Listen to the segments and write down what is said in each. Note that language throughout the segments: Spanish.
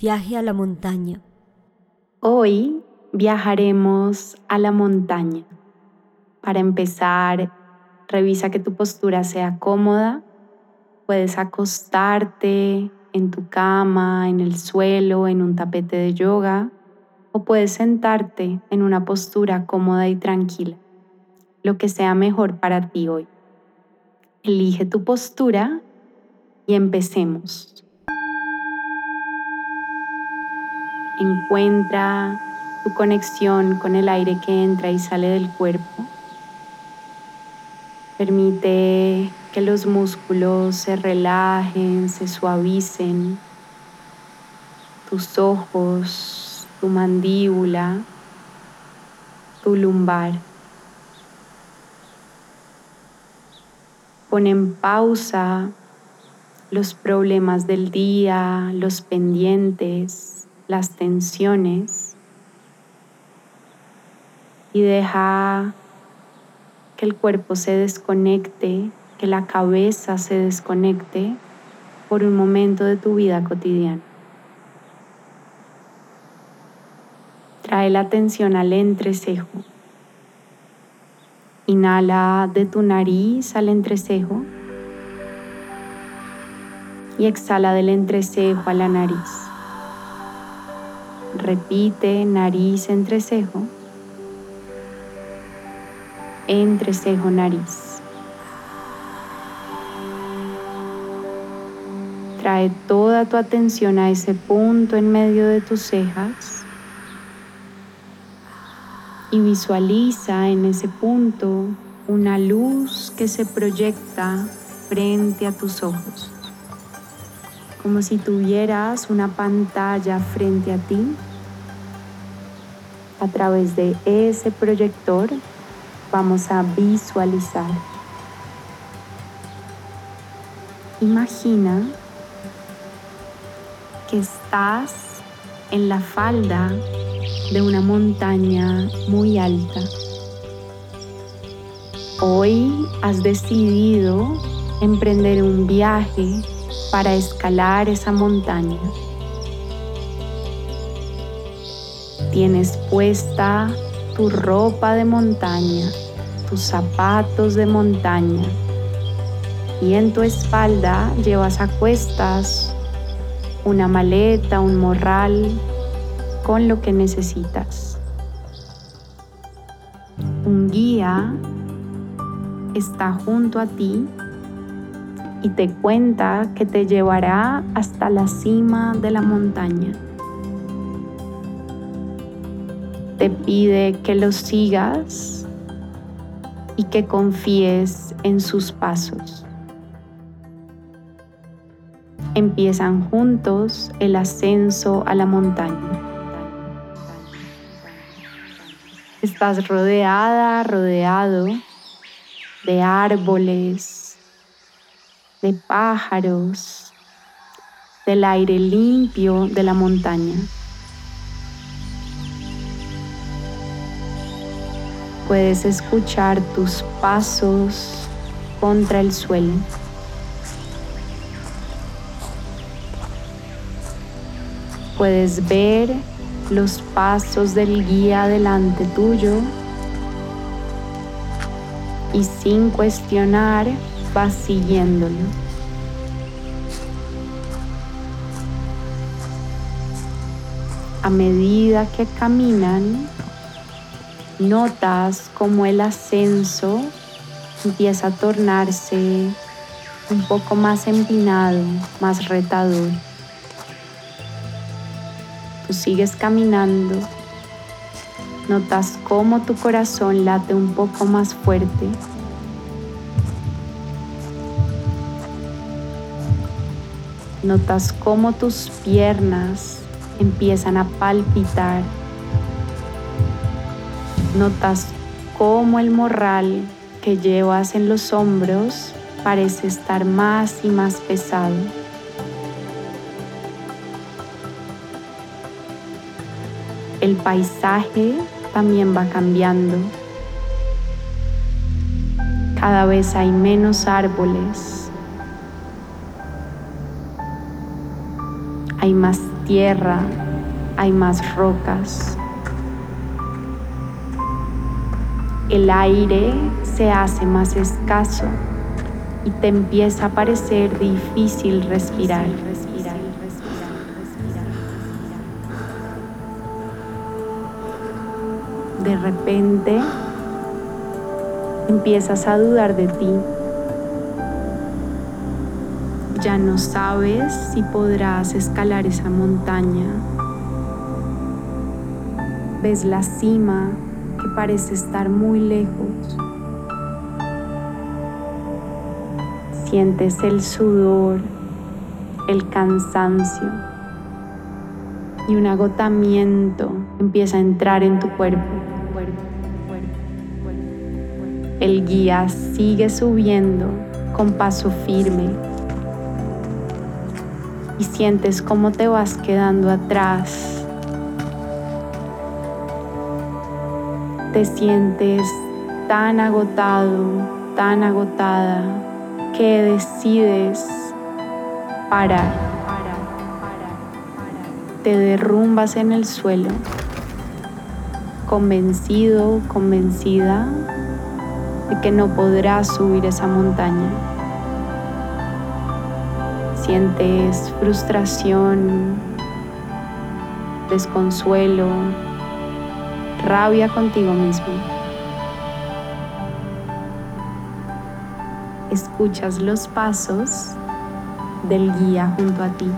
Viaje a la montaña. Hoy viajaremos a la montaña. Para empezar, revisa que tu postura sea cómoda. Puedes acostarte en tu cama, en el suelo, en un tapete de yoga o puedes sentarte en una postura cómoda y tranquila, lo que sea mejor para ti hoy. Elige tu postura y empecemos. Encuentra tu conexión con el aire que entra y sale del cuerpo. Permite que los músculos se relajen, se suavicen. Tus ojos, tu mandíbula, tu lumbar. Pon en pausa los problemas del día, los pendientes las tensiones y deja que el cuerpo se desconecte, que la cabeza se desconecte por un momento de tu vida cotidiana. Trae la atención al entrecejo. Inhala de tu nariz al entrecejo y exhala del entrecejo a la nariz. Repite nariz, entrecejo. Entrecejo, nariz. Trae toda tu atención a ese punto en medio de tus cejas y visualiza en ese punto una luz que se proyecta frente a tus ojos, como si tuvieras una pantalla frente a ti a través de ese proyector vamos a visualizar. Imagina que estás en la falda de una montaña muy alta. Hoy has decidido emprender un viaje para escalar esa montaña. Tienes puesta tu ropa de montaña, tus zapatos de montaña y en tu espalda llevas a cuestas una maleta, un morral con lo que necesitas. Un guía está junto a ti y te cuenta que te llevará hasta la cima de la montaña. te pide que lo sigas y que confíes en sus pasos. Empiezan juntos el ascenso a la montaña. Estás rodeada, rodeado de árboles, de pájaros, del aire limpio de la montaña. Puedes escuchar tus pasos contra el suelo. Puedes ver los pasos del guía delante tuyo y sin cuestionar vas siguiéndolo. A medida que caminan, notas como el ascenso empieza a tornarse un poco más empinado, más retador. Tú sigues caminando, notas cómo tu corazón late un poco más fuerte. Notas cómo tus piernas empiezan a palpitar. Notas cómo el morral que llevas en los hombros parece estar más y más pesado. El paisaje también va cambiando. Cada vez hay menos árboles. Hay más tierra, hay más rocas. El aire se hace más escaso y te empieza a parecer difícil respirar. De repente empiezas a dudar de ti. Ya no sabes si podrás escalar esa montaña. Ves la cima que parece estar muy lejos. Sientes el sudor, el cansancio y un agotamiento empieza a entrar en tu cuerpo. El guía sigue subiendo con paso firme y sientes cómo te vas quedando atrás. Te sientes tan agotado, tan agotada que decides parar. Te derrumbas en el suelo, convencido, convencida de que no podrás subir esa montaña. Sientes frustración, desconsuelo, rabia contigo mismo. Escuchas los pasos del guía junto a ti.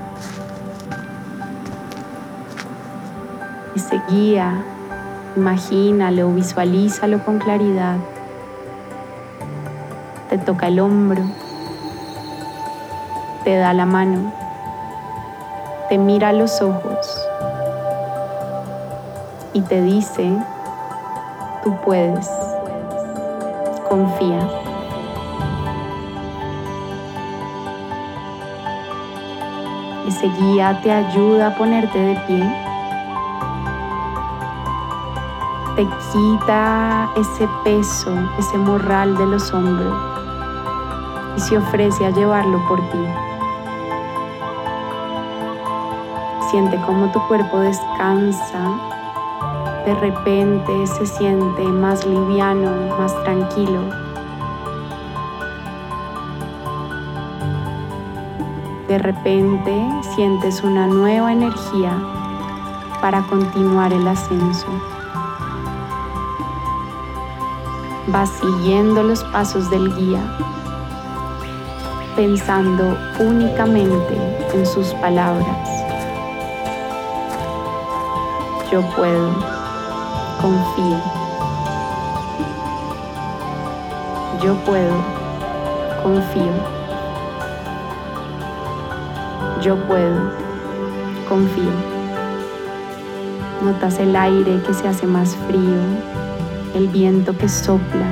Ese guía, imagínalo, visualízalo con claridad te toca el hombro, te da la mano, te mira a los ojos y te dice, tú puedes, confía. Ese guía te ayuda a ponerte de pie te quita ese peso, ese morral de los hombros y se ofrece a llevarlo por ti. Siente cómo tu cuerpo descansa, de repente se siente más liviano, más tranquilo. De repente sientes una nueva energía para continuar el ascenso. Vas siguiendo los pasos del guía pensando únicamente en sus palabras. Yo puedo, confío. Yo puedo, confío. Yo puedo, confío. Notas el aire que se hace más frío, el viento que sopla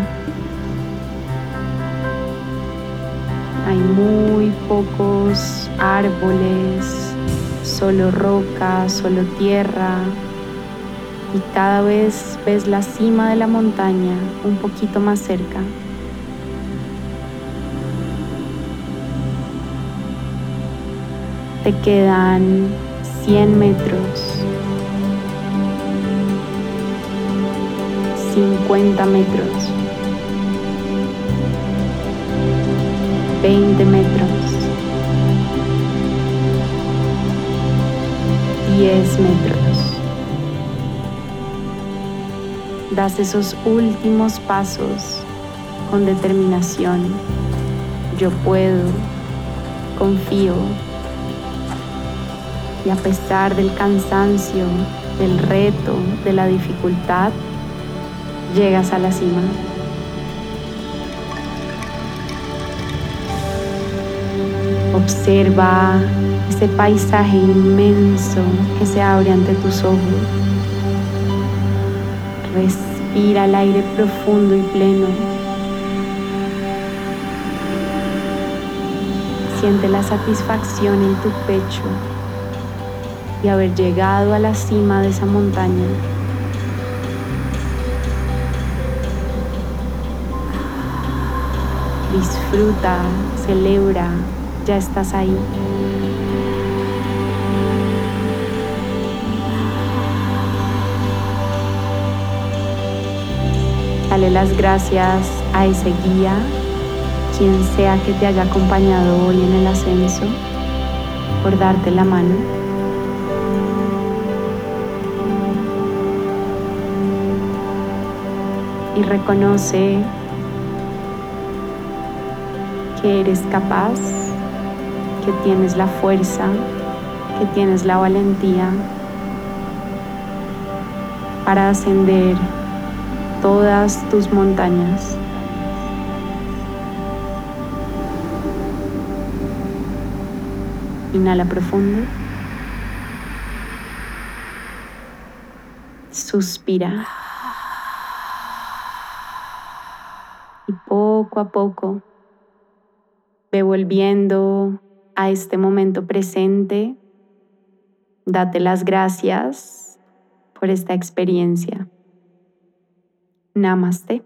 hay muy pocos árboles, solo roca, solo tierra y cada vez ves la cima de la montaña un poquito más cerca. Te quedan 100 metros, 50 metros. 20 metros, Das esos últimos pasos con determinación. Yo puedo, confío. Y a pesar del cansancio, del reto, de la dificultad, llegas a la cima. Observa ese paisaje inmenso que se abre ante tus ojos. Respira el aire profundo y pleno. Siente la satisfacción en tu pecho y haber llegado a la cima de esa montaña. Disfruta, celebra, ya estás ahí. Dale las gracias a ese guía, quien sea que te haya acompañado hoy en el ascenso, por darte la mano. Y reconoce que eres capaz, que tienes la fuerza, que tienes la valentía para ascender todas tus montañas. Inhala profundo. Suspira. Y poco a poco Ve volviendo a este momento presente. Date las gracias por esta experiencia. Namaste.